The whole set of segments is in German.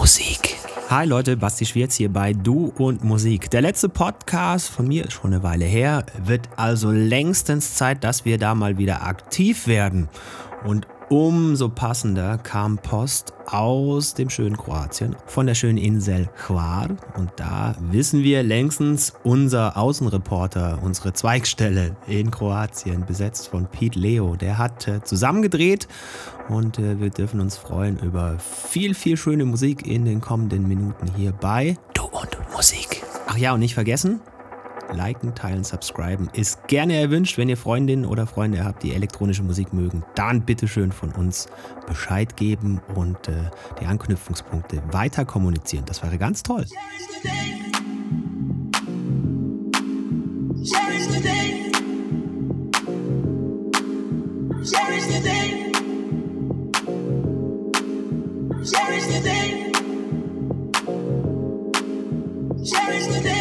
Musik. Hi Leute, Basti Schwierz hier bei Du und Musik. Der letzte Podcast von mir ist schon eine Weile her, wird also längstens Zeit, dass wir da mal wieder aktiv werden. Und umso passender kam Post aus dem schönen Kroatien, von der schönen Insel Hvar. Und da wissen wir längstens, unser Außenreporter, unsere Zweigstelle in Kroatien, besetzt von Pete Leo, der hat äh, zusammengedreht und äh, wir dürfen uns freuen über viel, viel schöne Musik in den kommenden Minuten hier bei Du und Musik. Ach ja, und nicht vergessen, liken, teilen, subscriben ist gerne erwünscht. Wenn ihr Freundinnen oder Freunde habt, die elektronische Musik mögen, dann bitteschön von uns Bescheid geben und äh, die Anknüpfungspunkte weiter kommunizieren. Das wäre ganz toll. Cherish the day. Cherish the day.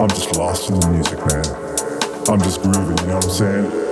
I'm just lost in the music, man. I'm just grooving, you know what I'm saying?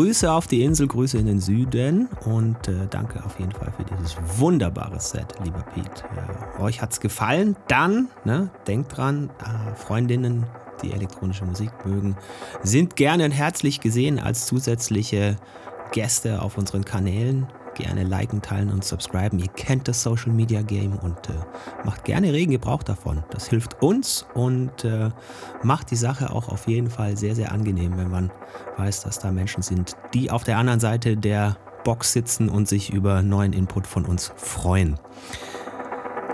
Grüße auf die Insel, Grüße in den Süden und äh, danke auf jeden Fall für dieses wunderbare Set, lieber Pete. Äh, euch hat's gefallen? Dann, ne, denkt dran, äh, Freundinnen, die elektronische Musik mögen, sind gerne und herzlich gesehen als zusätzliche Gäste auf unseren Kanälen gerne liken, teilen und subscriben. Ihr kennt das Social Media Game und äh, macht gerne regen Gebrauch davon. Das hilft uns und äh, macht die Sache auch auf jeden Fall sehr, sehr angenehm, wenn man weiß, dass da Menschen sind, die auf der anderen Seite der Box sitzen und sich über neuen Input von uns freuen.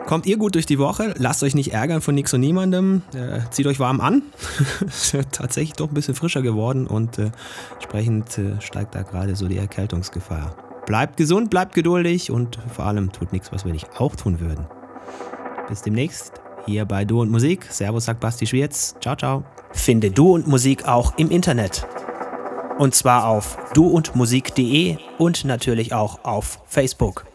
Kommt ihr gut durch die Woche? Lasst euch nicht ärgern von nichts und niemandem. Äh, zieht euch warm an. ist tatsächlich doch ein bisschen frischer geworden und äh, entsprechend äh, steigt da gerade so die Erkältungsgefahr. Bleibt gesund, bleibt geduldig und vor allem tut nichts, was wir nicht auch tun würden. Bis demnächst hier bei Du und Musik. Servus, sagt Basti Schwierz. Ciao, ciao. Finde Du und Musik auch im Internet. Und zwar auf duundmusik.de und natürlich auch auf Facebook.